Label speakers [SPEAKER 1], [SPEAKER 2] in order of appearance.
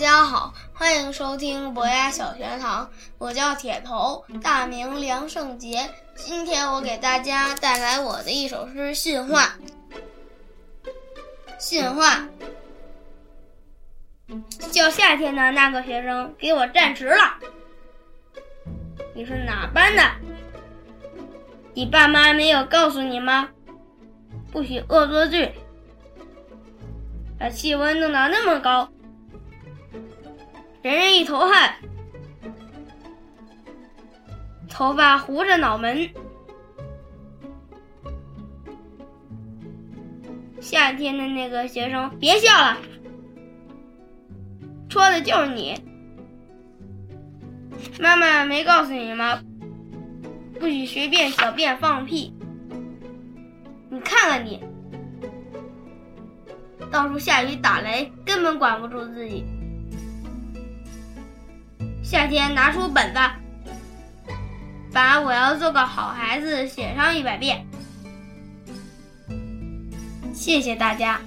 [SPEAKER 1] 大家好，欢迎收听博雅小学堂。我叫铁头，大名梁胜杰。今天我给大家带来我的一首诗《训话》。训话，叫夏天的那个学生给我站直了。你是哪班的？你爸妈没有告诉你吗？不许恶作剧。把气温弄到那么高。人人一头汗，头发糊着脑门。夏天的那个学生，别笑了，戳的就是你。妈妈没告诉你吗？不许随便小便放屁。你看看你，到处下雨打雷，根本管不住自己。夏天拿出本子，把我要做个好孩子写上一百遍。谢谢大家。